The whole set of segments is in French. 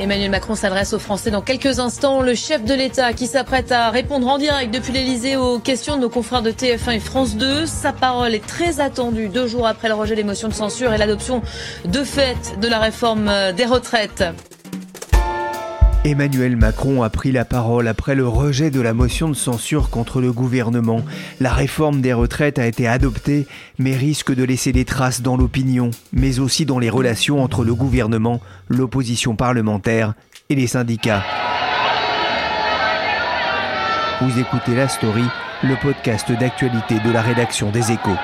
Emmanuel Macron s'adresse aux Français dans quelques instants. Le chef de l'État qui s'apprête à répondre en direct depuis l'Elysée aux questions de nos confrères de TF1 et France 2. Sa parole est très attendue deux jours après le rejet des motions de censure et l'adoption de fait de la réforme des retraites. Emmanuel Macron a pris la parole après le rejet de la motion de censure contre le gouvernement. La réforme des retraites a été adoptée, mais risque de laisser des traces dans l'opinion, mais aussi dans les relations entre le gouvernement, l'opposition parlementaire et les syndicats. Vous écoutez La Story, le podcast d'actualité de la rédaction des échos.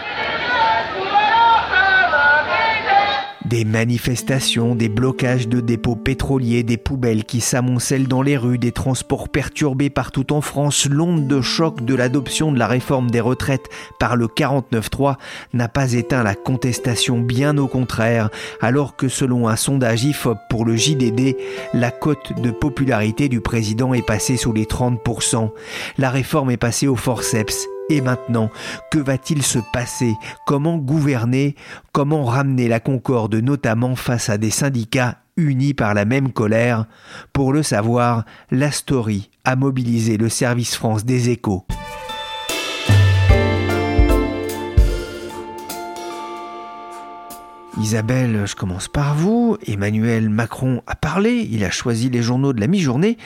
Des manifestations, des blocages de dépôts pétroliers, des poubelles qui s'amoncellent dans les rues, des transports perturbés partout en France, l'onde de choc de l'adoption de la réforme des retraites par le 49-3 n'a pas éteint la contestation, bien au contraire, alors que selon un sondage IFOP pour le JDD, la cote de popularité du président est passée sous les 30%. La réforme est passée au forceps et maintenant, que va-t-il se passer? Comment gouverner? Comment ramener la concorde notamment face à des syndicats unis par la même colère? Pour le savoir, la story a mobilisé le service France des échos. Isabelle, je commence par vous. Emmanuel Macron a parlé, il a choisi les journaux de la mi-journée.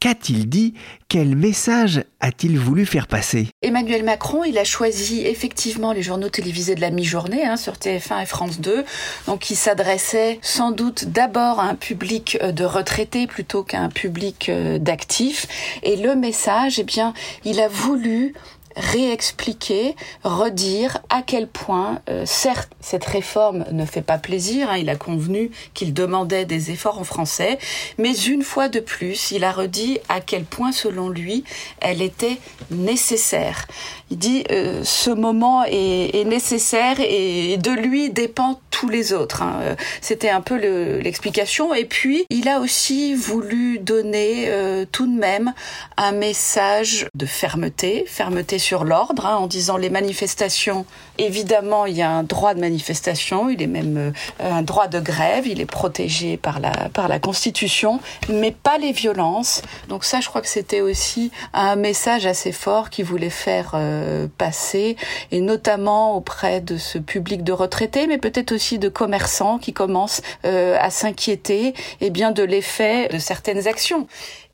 Qu'a-t-il dit? Quel message a-t-il voulu faire passer? Emmanuel Macron, il a choisi effectivement les journaux télévisés de la mi-journée hein, sur TF1 et France 2. Donc il s'adressait sans doute d'abord à un public euh, de retraités plutôt qu'à un public euh, d'actifs. Et le message, eh bien, il a voulu réexpliquer, redire à quel point, euh, certes, cette réforme ne fait pas plaisir, hein, il a convenu qu'il demandait des efforts en français, mais une fois de plus, il a redit à quel point, selon lui, elle était nécessaire. Il dit euh, ce moment est, est, nécessaire et de lui dépend tous les autres. Hein. Euh, c'était un peu l'explication. et puis, il a aussi voulu donner euh, tout de même un message de fermeté, fermeté sur l'ordre, hein, en disant les manifestations, évidemment, il y a un droit de manifestation, il est même euh, un droit de grève, il est protégé par la, par la Constitution, mais pas les violences. Donc ça, je crois que c'était aussi un message assez fort qu'il voulait faire passer, et notamment auprès de ce public de retraités, mais peut-être aussi de commerçants qui commencent euh, à s'inquiéter eh bien de l'effet de certaines actions.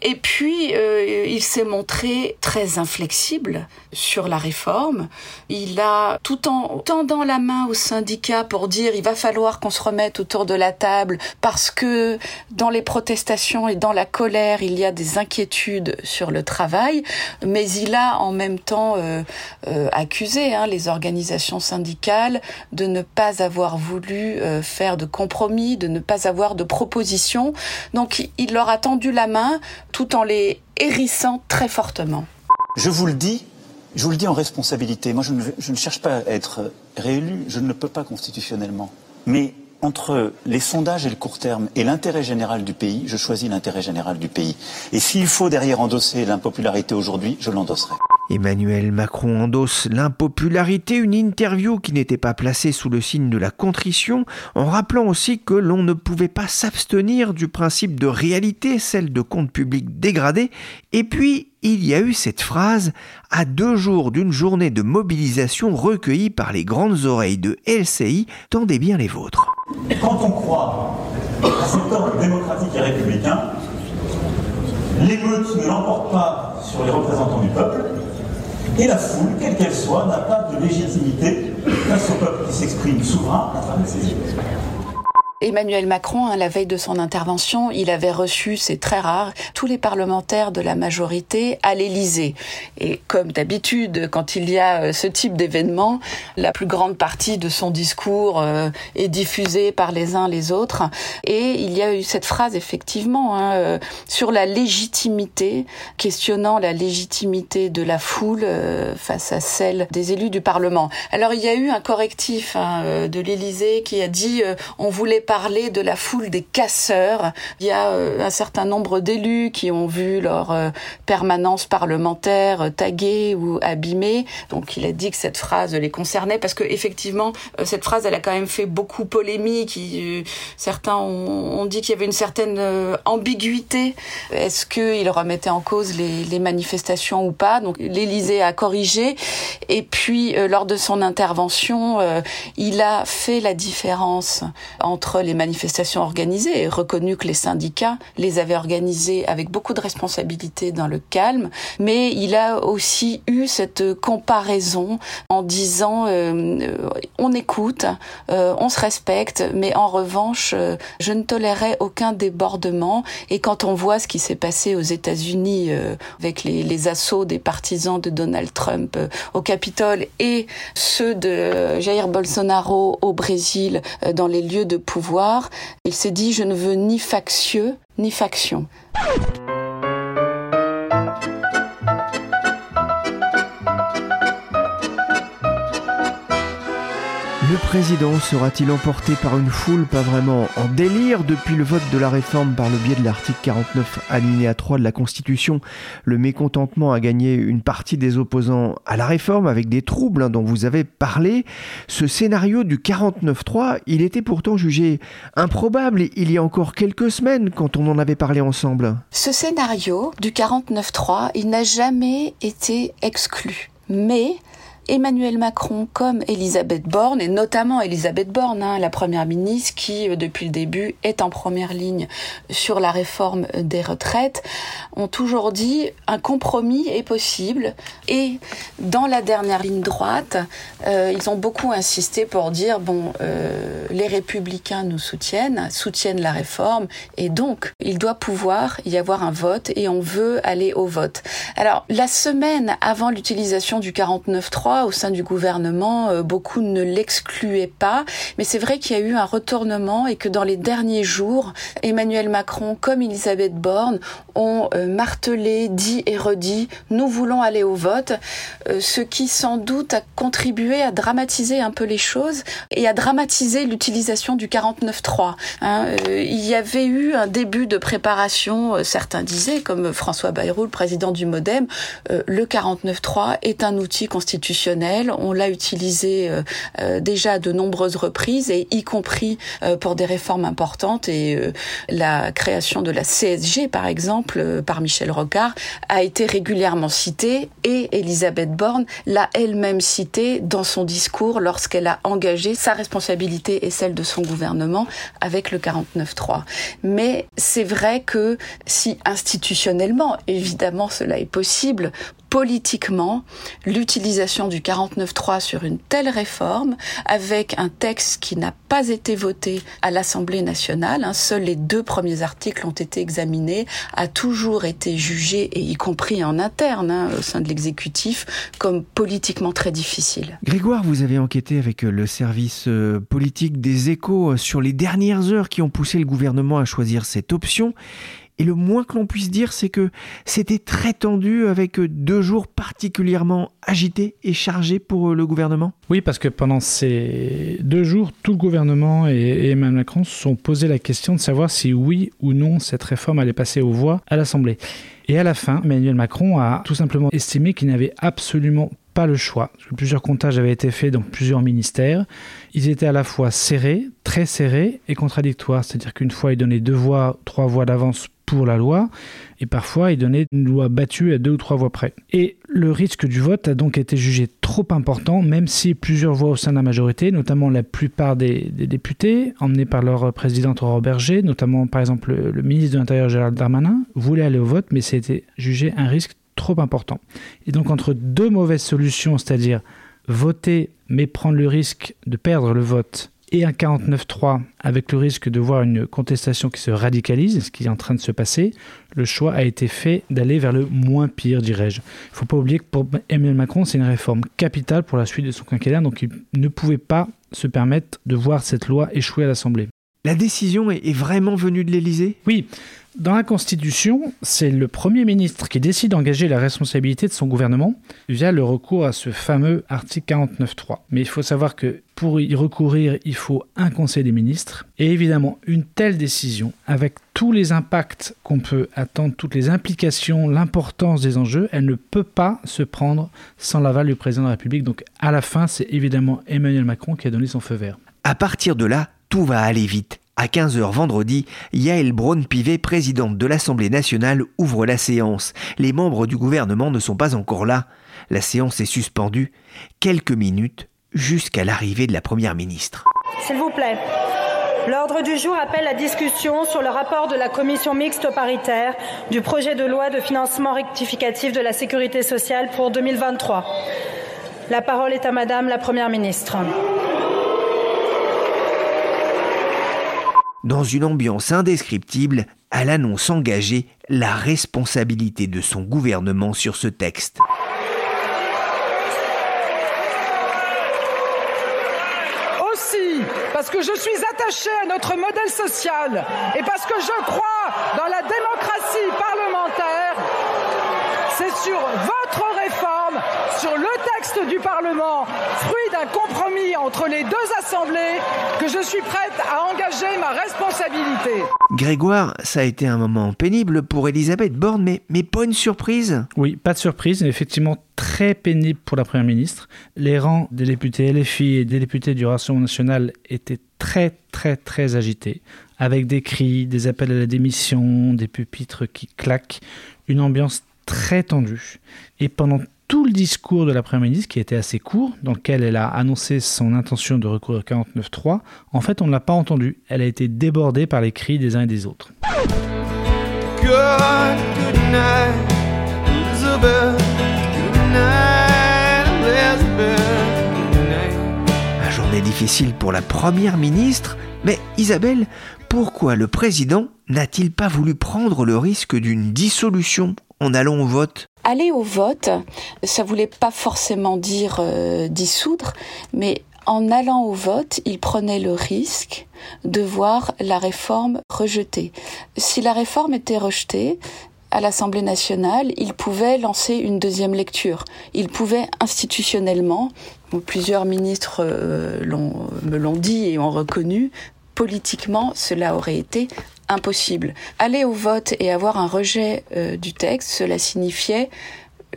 Et puis, euh, il s'est montré très inflexible sur la réforme. Il a, tout en tendant la main aux syndicats pour dire il va falloir qu'on se remette autour de la table parce que dans les protestations et dans la colère, il y a des inquiétudes sur le travail, mais il a en même temps euh, euh, accusé hein, les organisations syndicales de ne pas avoir voulu euh, faire de compromis, de ne pas avoir de propositions. Donc, il leur a tendu la main tout en les hérissant très fortement. Je vous le dis, je vous le dis en responsabilité. Moi, je ne, je ne cherche pas à être réélu. Je ne le peux pas constitutionnellement. Mais entre les sondages et le court terme et l'intérêt général du pays, je choisis l'intérêt général du pays. Et s'il faut derrière endosser l'impopularité aujourd'hui, je l'endosserai. Emmanuel Macron endosse l'impopularité, une interview qui n'était pas placée sous le signe de la contrition, en rappelant aussi que l'on ne pouvait pas s'abstenir du principe de réalité, celle de compte public dégradé, et puis il y a eu cette phrase à deux jours d'une journée de mobilisation recueillie par les grandes oreilles de LCI, tendez bien les vôtres. Quand on croit à cet ordre démocratique et républicain, l'émeute ne l'emporte pas sur les représentants du peuple, et la foule, quelle qu'elle soit, n'a pas de légitimité face au peuple qui s'exprime souverain à travers ses Emmanuel Macron, à la veille de son intervention, il avait reçu, c'est très rare, tous les parlementaires de la majorité à l'Élysée. Et comme d'habitude, quand il y a euh, ce type d'événement, la plus grande partie de son discours euh, est diffusée par les uns les autres. Et il y a eu cette phrase, effectivement, hein, euh, sur la légitimité, questionnant la légitimité de la foule face à celle des élus du Parlement. Alors il y a eu un correctif hein, de l'Élysée qui a dit on voulait parler de la foule des casseurs. Il y a euh, un certain nombre d'élus qui ont vu leur euh, permanence parlementaire euh, taguée ou abîmée. Donc il a dit que cette phrase les concernait parce que effectivement cette phrase elle a quand même fait beaucoup polémique. certains ont, dit qu'il y avait une certaine ambiguïté. Est-ce qu'il remettait en cause les, les manifestations ou pas? Donc l'Élysée a corrigé et puis lors de son intervention il a fait la différence entre les manifestations organisées et reconnu que les syndicats les avaient organisées avec beaucoup de responsabilité dans le calme, mais il a aussi eu cette comparaison en disant euh, on écoute, euh, on se respecte, mais en revanche, euh, je ne tolérerai aucun débordement. Et quand on voit ce qui s'est passé aux États-Unis avec les, les, assauts des partisans de Donald Trump au Capitole et ceux de Jair Bolsonaro au Brésil dans les lieux de pouvoir, il s'est dit je ne veux ni factieux ni faction. Le président sera-t-il emporté par une foule pas vraiment en délire depuis le vote de la réforme par le biais de l'article 49 alinéa 3 de la Constitution? Le mécontentement a gagné une partie des opposants à la réforme avec des troubles hein, dont vous avez parlé. Ce scénario du 49-3, il était pourtant jugé improbable il y a encore quelques semaines quand on en avait parlé ensemble. Ce scénario du 49-3, il n'a jamais été exclu. Mais Emmanuel Macron comme Elisabeth Borne, et notamment Elisabeth Borne, hein, la première ministre qui, euh, depuis le début, est en première ligne sur la réforme des retraites, ont toujours dit un compromis est possible. Et dans la dernière ligne droite, euh, ils ont beaucoup insisté pour dire bon, euh, les républicains nous soutiennent, soutiennent la réforme, et donc il doit pouvoir y avoir un vote, et on veut aller au vote. Alors la semaine avant l'utilisation du 49.3, au sein du gouvernement, euh, beaucoup ne l'excluaient pas, mais c'est vrai qu'il y a eu un retournement et que dans les derniers jours, Emmanuel Macron comme Elisabeth Borne ont euh, martelé, dit et redit, nous voulons aller au vote, euh, ce qui sans doute a contribué à dramatiser un peu les choses et à dramatiser l'utilisation du 49.3. Hein. il y avait eu un début de préparation, certains disaient, comme François Bayrou, le président du MoDem, le 49.3 est un outil constitutionnel on l'a utilisé euh, euh, déjà à de nombreuses reprises et y compris euh, pour des réformes importantes. Et la création de la CSG par exemple par Michel Rocard a été régulièrement citée. Et Elisabeth Borne l'a elle-même citée dans son discours lorsqu'elle a engagé sa responsabilité et celle de son gouvernement avec le 49-3. Mais c'est vrai que si institutionnellement, évidemment cela est possible, politiquement l'utilisation du 49.3 sur une telle réforme avec un texte qui n'a pas été voté à l'Assemblée nationale. Hein, seuls les deux premiers articles ont été examinés, a toujours été jugé, et y compris en interne hein, au sein de l'exécutif, comme politiquement très difficile. Grégoire, vous avez enquêté avec le service euh, politique des échos euh, sur les dernières heures qui ont poussé le gouvernement à choisir cette option. Et le moins que l'on puisse dire, c'est que c'était très tendu avec deux jours particulièrement agités et chargés pour euh, le gouvernement. Oui, parce que pendant ces deux jours, tout le gouvernement et Emmanuel Macron se sont posé la question de savoir si oui ou non cette réforme allait passer aux voix à l'Assemblée. Et à la fin, Emmanuel Macron a tout simplement estimé qu'il n'avait absolument pas le choix. Plusieurs comptages avaient été faits dans plusieurs ministères. Ils étaient à la fois serrés, très serrés et contradictoires. C'est-à-dire qu'une fois, il donnait deux voix, trois voix d'avance pour la loi, et parfois il donnait une loi battue à deux ou trois voix près. Et le risque du vote a donc été jugé trop important, même si plusieurs voix au sein de la majorité, notamment la plupart des, députés, emmenés par leur présidente Aurore Berger, notamment par exemple le, ministre de l'Intérieur Gérald Darmanin, voulaient aller au vote, mais c'était jugé un risque trop important. Et donc entre deux mauvaises solutions, c'est-à-dire voter mais prendre le risque de perdre le vote et un 49-3 avec le risque de voir une contestation qui se radicalise, ce qui est en train de se passer, le choix a été fait d'aller vers le moins pire, dirais-je. Il ne faut pas oublier que pour Emmanuel Macron, c'est une réforme capitale pour la suite de son quinquennat, donc il ne pouvait pas se permettre de voir cette loi échouer à l'Assemblée. La décision est vraiment venue de l'Élysée? Oui. Dans la Constitution, c'est le Premier ministre qui décide d'engager la responsabilité de son gouvernement via le recours à ce fameux article 49.3. Mais il faut savoir que pour y recourir, il faut un Conseil des ministres. Et évidemment, une telle décision, avec tous les impacts qu'on peut attendre, toutes les implications, l'importance des enjeux, elle ne peut pas se prendre sans l'aval du président de la République. Donc à la fin, c'est évidemment Emmanuel Macron qui a donné son feu vert. À partir de là, tout va aller vite. À 15h vendredi, Yael Braun-Pivet, présidente de l'Assemblée nationale, ouvre la séance. Les membres du gouvernement ne sont pas encore là. La séance est suspendue quelques minutes jusqu'à l'arrivée de la Première ministre. S'il vous plaît. L'ordre du jour appelle la discussion sur le rapport de la commission mixte paritaire du projet de loi de financement rectificatif de la sécurité sociale pour 2023. La parole est à Madame la Première ministre. Dans une ambiance indescriptible, elle annonce engager la responsabilité de son gouvernement sur ce texte. Aussi, parce que je suis attachée à notre modèle social et parce que je crois dans la démocratie parlementaire, c'est sur votre réforme, sur le texte du Parlement, fruit d'un compromis entre les deux assemblées, que je suis prête à engager ma responsabilité. Grégoire, ça a été un moment pénible pour Elisabeth Borne, mais, mais pas une surprise Oui, pas de surprise, mais effectivement très pénible pour la Première ministre. Les rangs des députés LFI et des députés du Rassemblement national étaient très très très agités, avec des cris, des appels à la démission, des pupitres qui claquent, une ambiance très tendue. Et pendant tout le discours de la Première ministre, qui était assez court, dans lequel elle a annoncé son intention de recourir au 49.3, en fait, on ne l'a pas entendu. Elle a été débordée par les cris des uns et des autres. Un journée difficile pour la Première ministre, mais Isabelle, pourquoi le président n'a-t-il pas voulu prendre le risque d'une dissolution en allant au vote Aller au vote, ça voulait pas forcément dire euh, dissoudre, mais en allant au vote, il prenait le risque de voir la réforme rejetée. Si la réforme était rejetée, à l'Assemblée nationale, il pouvait lancer une deuxième lecture. Il pouvait institutionnellement, plusieurs ministres euh, me l'ont dit et ont reconnu, politiquement, cela aurait été impossible. Aller au vote et avoir un rejet euh, du texte, cela signifiait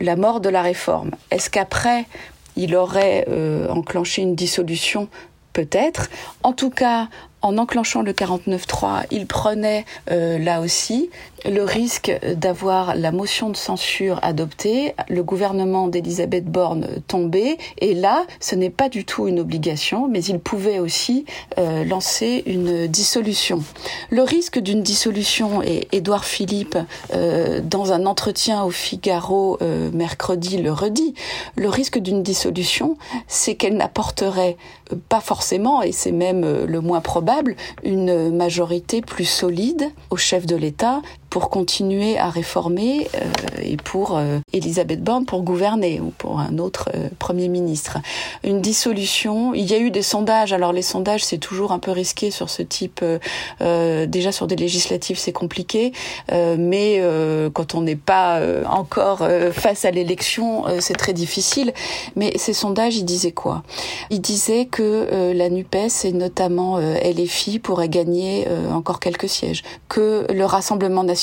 la mort de la réforme. Est-ce qu'après, il aurait euh, enclenché une dissolution? Peut-être. En tout cas, en enclenchant le 49.3, il prenait euh, là aussi le risque d'avoir la motion de censure adoptée, le gouvernement d'Elisabeth Borne tombé, et là, ce n'est pas du tout une obligation, mais il pouvait aussi euh, lancer une dissolution. Le risque d'une dissolution, et Édouard Philippe, euh, dans un entretien au Figaro mercredi, le redit, le risque d'une dissolution, c'est qu'elle n'apporterait pas forcément, et c'est même le moins probable, une majorité plus solide au chef de l'État pour continuer à réformer euh, et pour euh, Elisabeth Borne pour gouverner ou pour un autre euh, Premier ministre. Une dissolution, il y a eu des sondages, alors les sondages c'est toujours un peu risqué sur ce type, déjà sur des législatives c'est compliqué, mais quand on n'est pas encore face à l'élection c'est très difficile. Mais ces sondages ils disaient quoi? Ils disaient que la NUPES et notamment LFI pourraient gagner encore quelques sièges, que le Rassemblement national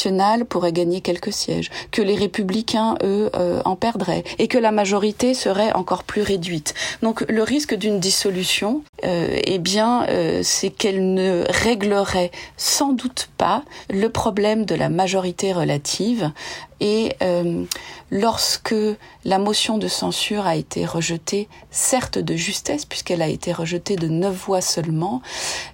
pourrait gagner quelques sièges, que les républicains, eux, euh, en perdraient, et que la majorité serait encore plus réduite. Donc le risque d'une dissolution, euh, eh bien, euh, c'est qu'elle ne réglerait sans doute pas le problème de la majorité relative et euh, lorsque la motion de censure a été rejetée, certes de justesse, puisqu'elle a été rejetée de neuf voix seulement,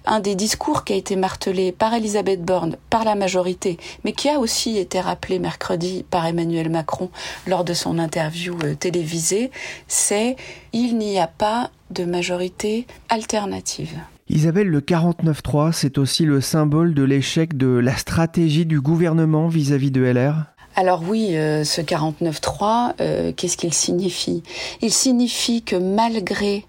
un des discours qui a été martelé par Elisabeth Borne, par la majorité, mais qui a aussi été rappelé mercredi par Emmanuel Macron lors de son interview euh, télévisée, c'est il n'y a pas de majorité alternative. Isabelle, le 49-3, c'est aussi le symbole de l'échec de la stratégie du gouvernement vis-à-vis de LR alors oui, euh, ce 49.3, euh, qu'est-ce qu'il signifie? Il signifie que malgré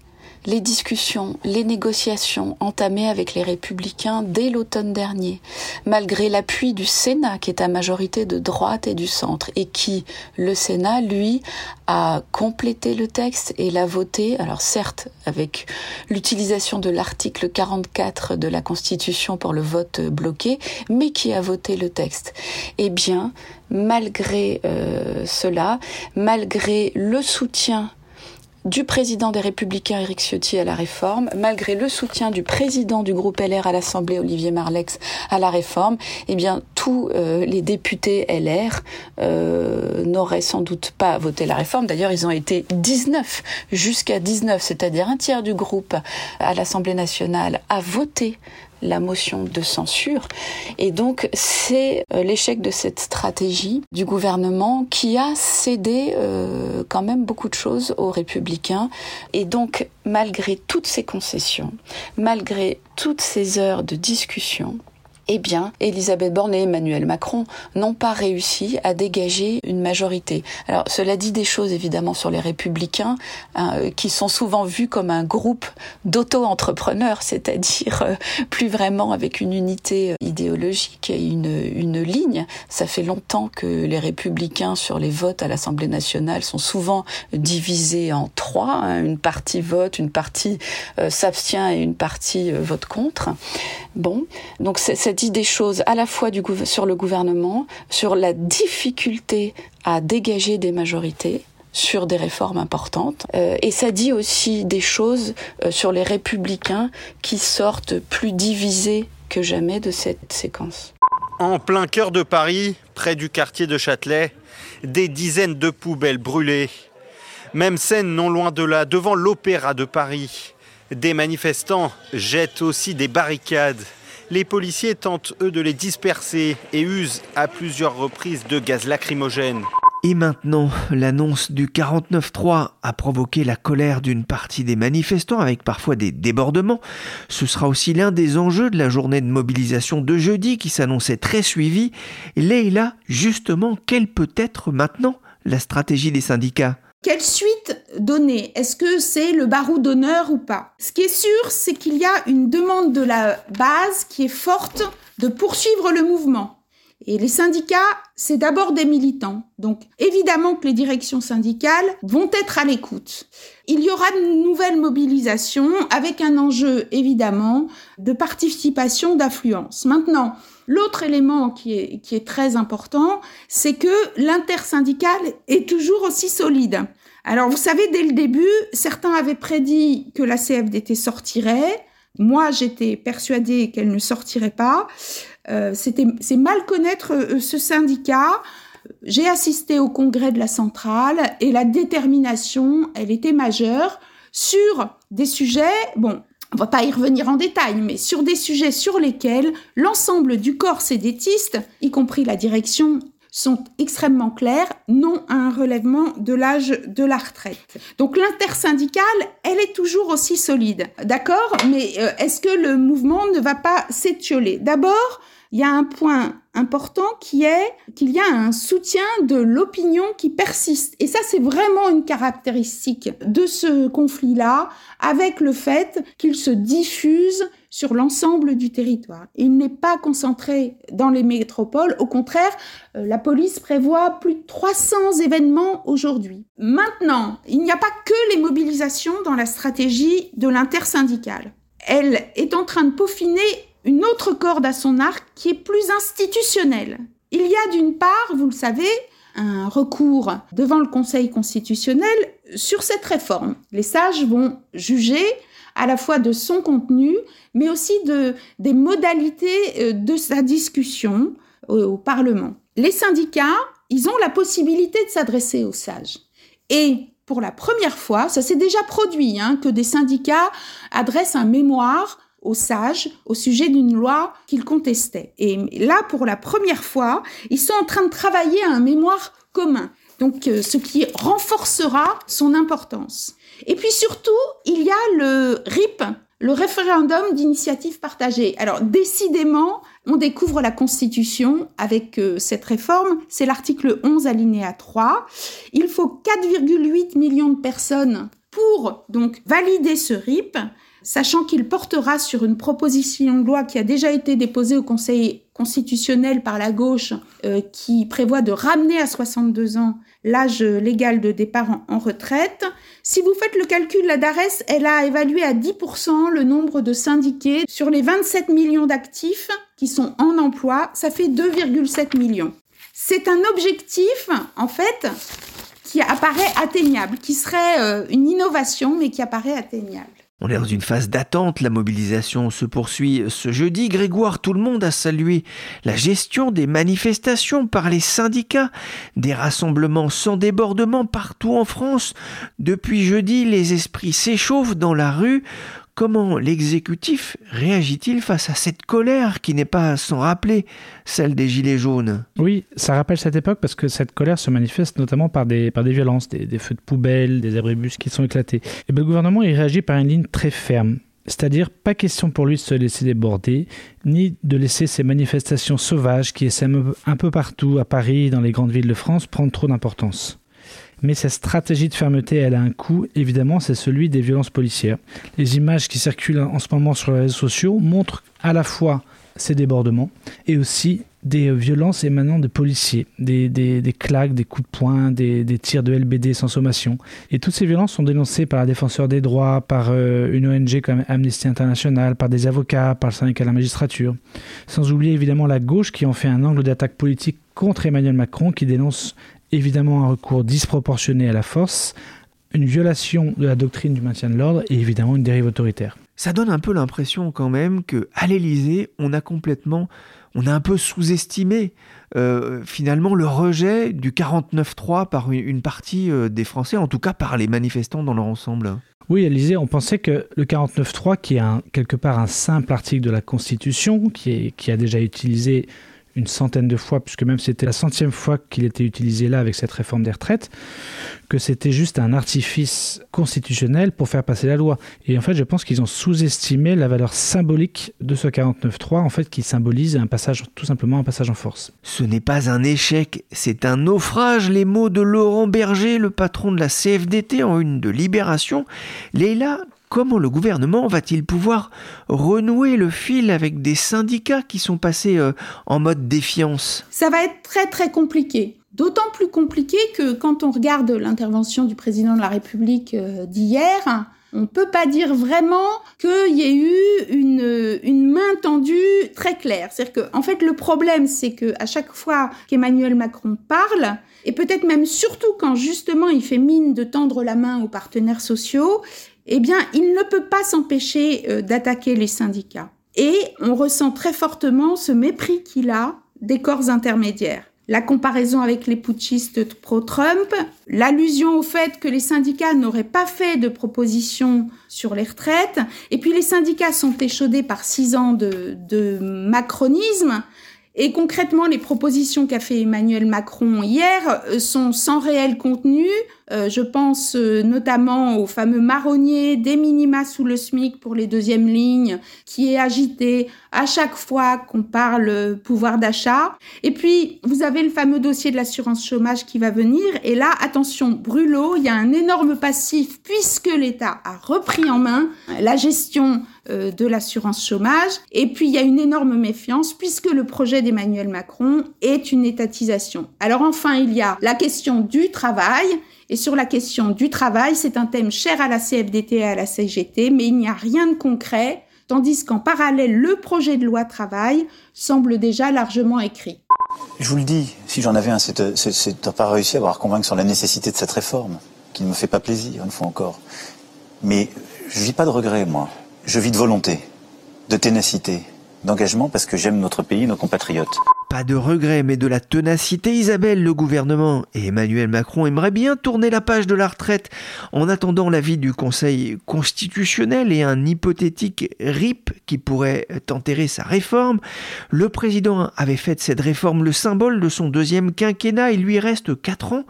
les discussions, les négociations entamées avec les républicains dès l'automne dernier, malgré l'appui du Sénat qui est à majorité de droite et du centre et qui, le Sénat, lui, a complété le texte et l'a voté, alors certes avec l'utilisation de l'article 44 de la Constitution pour le vote bloqué, mais qui a voté le texte. Eh bien, malgré euh, cela, malgré le soutien du président des Républicains Éric Ciotti à la réforme, malgré le soutien du président du groupe LR à l'Assemblée Olivier Marlex à la réforme, eh bien tous euh, les députés LR euh, n'auraient sans doute pas voté la réforme. D'ailleurs, ils ont été 19 jusqu'à 19, c'est-à-dire un tiers du groupe à l'Assemblée nationale a voté la motion de censure. Et donc, c'est euh, l'échec de cette stratégie du gouvernement qui a cédé euh, quand même beaucoup de choses aux républicains. Et donc, malgré toutes ces concessions, malgré toutes ces heures de discussion, eh bien, Elisabeth Borne et Emmanuel Macron n'ont pas réussi à dégager une majorité. Alors, cela dit des choses évidemment sur les républicains, hein, euh, qui sont souvent vus comme un groupe d'auto-entrepreneurs, c'est-à-dire euh, plus vraiment avec une unité euh, idéologique et une, une ligne. Ça fait longtemps que les républicains sur les votes à l'Assemblée nationale sont souvent divisés en trois. Hein, une partie vote, une partie s'abstient et une partie vote contre. Bon, donc c'est dit des choses à la fois sur le gouvernement, sur la difficulté à dégager des majorités sur des réformes importantes. Euh, et ça dit aussi des choses euh, sur les républicains qui sortent plus divisés que jamais de cette séquence. En plein cœur de Paris, près du quartier de Châtelet, des dizaines de poubelles brûlées. Même scène non loin de là, devant l'Opéra de Paris. Des manifestants jettent aussi des barricades les policiers tentent, eux, de les disperser et usent à plusieurs reprises de gaz lacrymogène. Et maintenant, l'annonce du 49-3 a provoqué la colère d'une partie des manifestants avec parfois des débordements. Ce sera aussi l'un des enjeux de la journée de mobilisation de jeudi qui s'annonçait très suivie. Leïla, justement, quelle peut être maintenant la stratégie des syndicats? Quelle suite donner? Est-ce que c'est le barreau d'honneur ou pas? Ce qui est sûr, c'est qu'il y a une demande de la base qui est forte de poursuivre le mouvement. Et les syndicats, c'est d'abord des militants. Donc évidemment que les directions syndicales vont être à l'écoute. Il y aura de nouvelles mobilisations avec un enjeu évidemment de participation, d'affluence. Maintenant, L'autre élément qui est, qui est très important, c'est que l'intersyndical est toujours aussi solide. Alors, vous savez, dès le début, certains avaient prédit que la CFDT sortirait. Moi, j'étais persuadée qu'elle ne sortirait pas. Euh, c'était, c'est mal connaître euh, ce syndicat. J'ai assisté au congrès de la centrale et la détermination, elle était majeure sur des sujets, bon, on va pas y revenir en détail, mais sur des sujets sur lesquels l'ensemble du corps sédétiste, y compris la direction, sont extrêmement clairs, non à un relèvement de l'âge de la retraite. Donc l'intersyndicale, elle est toujours aussi solide, d'accord? Mais euh, est-ce que le mouvement ne va pas s'étioler? D'abord, il y a un point important qui est qu'il y a un soutien de l'opinion qui persiste. Et ça, c'est vraiment une caractéristique de ce conflit-là, avec le fait qu'il se diffuse sur l'ensemble du territoire. Il n'est pas concentré dans les métropoles. Au contraire, euh, la police prévoit plus de 300 événements aujourd'hui. Maintenant, il n'y a pas que les mobilisations dans la stratégie de l'intersyndicale. Elle est en train de peaufiner une autre corde à son arc qui est plus institutionnelle. Il y a d'une part, vous le savez, un recours devant le Conseil constitutionnel sur cette réforme. Les sages vont juger à la fois de son contenu, mais aussi de, des modalités euh, de sa discussion au, Parlement. Les syndicats, ils ont la possibilité de s'adresser aux sages. Et pour la première fois, ça s'est déjà produit, hein, que des syndicats adressent un mémoire aux sages au sujet d'une loi qu'ils contestaient. Et là, pour la première fois, ils sont en train de travailler à un mémoire commun. Donc, euh, ce qui renforcera son importance. Et puis surtout, il y a le RIP, le référendum d'initiative partagée. Alors décidément, on découvre la Constitution avec euh, cette réforme. C'est l'article 11 alinéa 3. Il faut 4,8 millions de personnes pour donc valider ce RIP, sachant qu'il portera sur une proposition de loi qui a déjà été déposée au Conseil constitutionnel par la gauche euh, qui prévoit de ramener à 62 ans l'âge légal de départ en, retraite. Si vous faites le calcul, la DARES, elle a évalué à 10% le nombre de syndiqués sur les 27 millions d'actifs qui sont en emploi. Ça fait 2,7 millions. C'est un objectif, en fait, qui apparaît atteignable, qui serait euh, une innovation, mais qui apparaît atteignable. On est dans une phase d'attente, la mobilisation se poursuit ce jeudi. Grégoire, tout le monde a salué la gestion des manifestations par les syndicats, des rassemblements sans débordement partout en France. Depuis jeudi, les esprits s'échauffent dans la rue. Comment l'exécutif réagit-il face à cette colère qui n'est pas sans rappeler celle des Gilets jaunes? Oui, ça rappelle cette époque parce que cette colère se manifeste notamment par des, par des violences, des, feux de poubelle, des abribus qui sont éclatés. Et bien, le gouvernement il réagit par une ligne très ferme. C'est-à-dire, pas question pour lui de se laisser déborder, ni de laisser ces manifestations sauvages qui essaiment un peu partout, à Paris, dans les grandes villes de France, prendre trop d'importance. Mais cette stratégie de fermeté, elle a un coût, évidemment, c'est celui des violences policières. Les images qui circulent en ce moment sur les réseaux sociaux montrent à la fois ces débordements et aussi des violences émanant de policiers, des, claques, des coups de poing, des, tirs de LBD sans sommation. Et toutes ces violences sont dénoncées par la défenseur des droits, par euh, une ONG comme Amnesty International, par des avocats, par le syndicat de la magistrature. Sans oublier évidemment la gauche qui en fait un angle d'attaque politique contre Emmanuel Macron qui dénonce évidemment un recours disproportionné à la force, une violation de la doctrine du maintien de l'ordre et évidemment une dérive autoritaire. Ça donne un peu l'impression quand même que à l'Élysée, on a complètement, on a un peu sous-estimé euh, finalement le rejet du 49-3 par une partie euh, des Français, en tout cas par les manifestants dans leur ensemble. Oui, Élysée, on pensait que le 49-3, qui est un, quelque part un simple article de la Constitution, qui, est, qui a déjà utilisé une centaine de fois, puisque même c'était la centième fois qu'il était utilisé là avec cette réforme des retraites, que c'était juste un artifice constitutionnel pour faire passer la loi. Et en fait, je pense qu'ils ont sous-estimé la valeur symbolique de ce 49.3, en fait, qui symbolise un passage, tout simplement un passage en force. Ce n'est pas un échec, c'est un naufrage. Les mots de Laurent Berger, le patron de la CFDT en une de Libération. Léla, comment le gouvernement va-t-il pouvoir renouer le fil avec des syndicats qui sont passés euh, en mode défiance? Ça va être très très compliqué. D'autant plus compliqué que quand on regarde l'intervention du président de la République euh, d'hier, on ne peut pas dire vraiment qu'il y ait eu une, une main tendue très claire. C'est-à-dire que, en fait, le problème, c'est que à chaque fois qu'Emmanuel Macron parle, et peut-être même surtout quand justement il fait mine de tendre la main aux partenaires sociaux, eh bien, il ne peut pas s'empêcher euh, d'attaquer les syndicats. Et on ressent très fortement ce mépris qu'il a des corps intermédiaires. La comparaison avec les putschistes pro-Trump, l'allusion au fait que les syndicats n'auraient pas fait de propositions sur les retraites, et puis les syndicats sont échaudés par six ans de, de macronisme, et concrètement, les propositions qu'a fait Emmanuel Macron hier euh, sont sans réel contenu. Euh, je pense euh, notamment au fameux marronnier des minima sous le SMIC pour les deuxièmes lignes, qui est agité à chaque fois qu'on parle pouvoir d'achat. Et puis, vous avez le fameux dossier de l'assurance chômage qui va venir. Et là, attention, brûlot, il y a un énorme passif puisque l'État a repris en main la gestion de l'assurance chômage. Et puis, il y a une énorme méfiance puisque le projet d'Emmanuel Macron est une étatisation. Alors enfin, il y a la question du travail. Et sur la question du travail, c'est un thème cher à la CFDT et à la CGT, mais il n'y a rien de concret, tandis qu'en parallèle, le projet de loi travail semble déjà largement écrit. Je vous le dis, si j'en avais un, c'est de pas réussi à avoir convaincre sur la nécessité de cette réforme, qui ne me fait pas plaisir, une fois encore. Mais je vis pas de regrets, moi. Je vis de volonté, de ténacité, d'engagement parce que j'aime notre pays, nos compatriotes. Pas de regret, mais de la ténacité, Isabelle, le gouvernement et Emmanuel Macron aimeraient bien tourner la page de la retraite en attendant l'avis du Conseil constitutionnel et un hypothétique RIP qui pourrait enterrer sa réforme. Le président avait fait de cette réforme le symbole de son deuxième quinquennat, il lui reste quatre ans.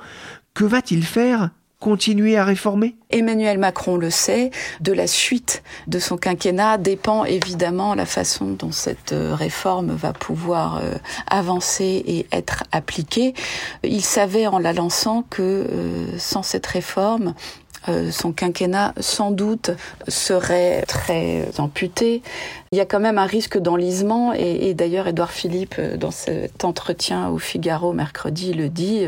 Que va-t-il faire? Continuer à réformer? Emmanuel Macron le sait, de la suite de son quinquennat dépend évidemment la façon dont cette euh, réforme va pouvoir euh, avancer et être appliquée. Il savait en la lançant que euh, sans cette réforme, son quinquennat sans doute serait très amputé. Il y a quand même un risque d'enlisement et, d'ailleurs Édouard Philippe dans cet entretien au Figaro mercredi le dit,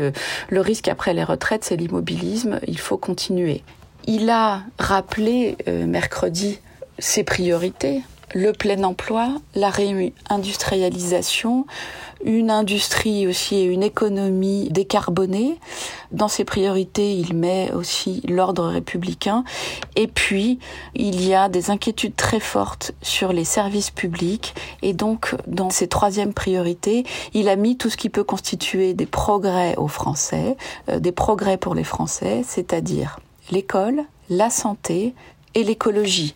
le risque après les retraites c'est l'immobilisme, il faut continuer. Il a rappelé euh, mercredi ses priorités, le plein emploi, la réindustrialisation, une industrie aussi et une économie décarbonée. Dans ses priorités, il met aussi l'ordre républicain. Et puis, il y a des inquiétudes très fortes sur les services publics. Et donc, dans ses troisièmes priorités, il a mis tout ce qui peut constituer des progrès aux Français, euh, des progrès pour les Français, c'est-à-dire l'école, la santé et l'écologie.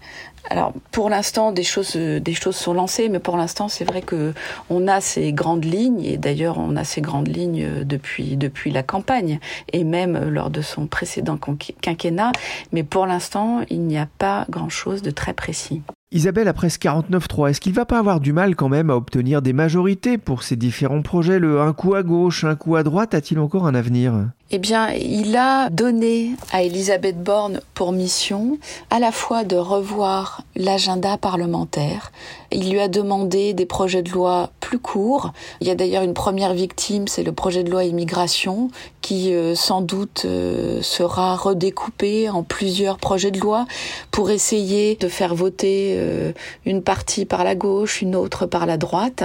Alors pour l'instant des choses des choses sont lancées mais pour l'instant c'est vrai que on a ces grandes lignes et d'ailleurs on a ces grandes lignes depuis depuis la campagne et même lors de son précédent quinquennat mais pour l'instant il n'y a pas grand-chose de très précis. Isabelle, après ce 49-3, est-ce qu'il va pas avoir du mal quand même à obtenir des majorités pour ces différents projets? Le un coup à gauche, un coup à droite, a-t-il encore un avenir? Eh bien, il a donné à Elisabeth Borne pour mission à la fois de revoir l'agenda parlementaire. Il lui a demandé des projets de loi plus courts. Il y a d'ailleurs une première victime, c'est le projet de loi immigration, qui euh, sans doute euh, sera redécoupé en plusieurs projets de loi pour essayer de faire voter euh, une partie par la gauche, une autre par la droite.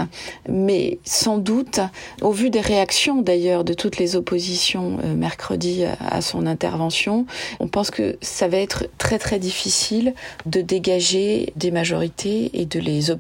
Mais sans doute, au vu des réactions d'ailleurs de toutes les oppositions mercredi à son intervention. On pense que ça va être très très difficile de dégager des majorités et de les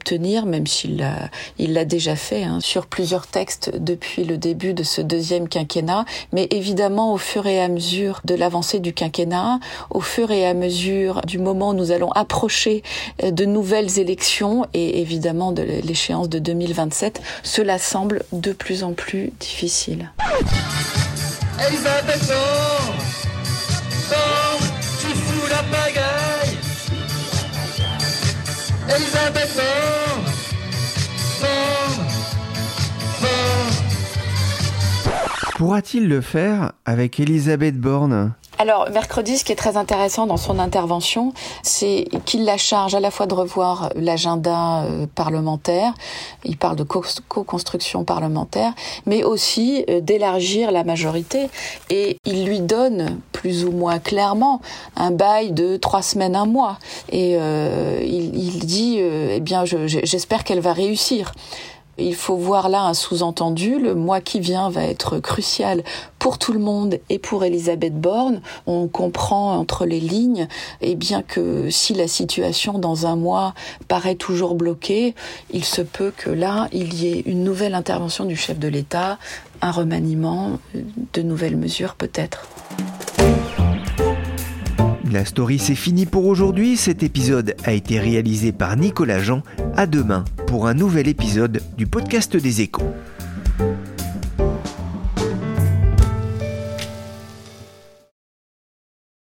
même s'il l'a il l'a déjà fait hein, sur plusieurs textes depuis le début de ce deuxième quinquennat. Mais évidemment, au fur et à mesure de l'avancée du quinquennat, au fur et à mesure du moment où nous allons approcher euh, de nouvelles élections et évidemment de l'échéance de 2027, cela semble de plus en plus difficile. Elisabeth Borne, Borne, Pourra-t-il le faire avec Elisabeth Borne? Alors, mercredi, ce qui est très intéressant dans son intervention, c'est qu'il la charge à la fois de revoir l'agenda euh, parlementaire, il parle de co-construction parlementaire, mais aussi euh, d'élargir la majorité. Et il lui donne plus ou moins clairement un bail de trois semaines, un mois. Et euh, il, il, dit, eh bien, j'espère qu'elle va réussir. Il faut voir là un sous-entendu. Le mois qui vient va être crucial pour tout le monde et pour Elisabeth Borne. On comprend entre les lignes, et bien que si la situation dans un mois paraît toujours bloquée, il se peut que là, il y ait une nouvelle intervention du chef de l'État, un remaniement, de nouvelles mesures peut-être. La story c'est fini pour aujourd'hui. Cet épisode a été réalisé par Nicolas Jean. À demain pour un nouvel épisode du podcast des échos.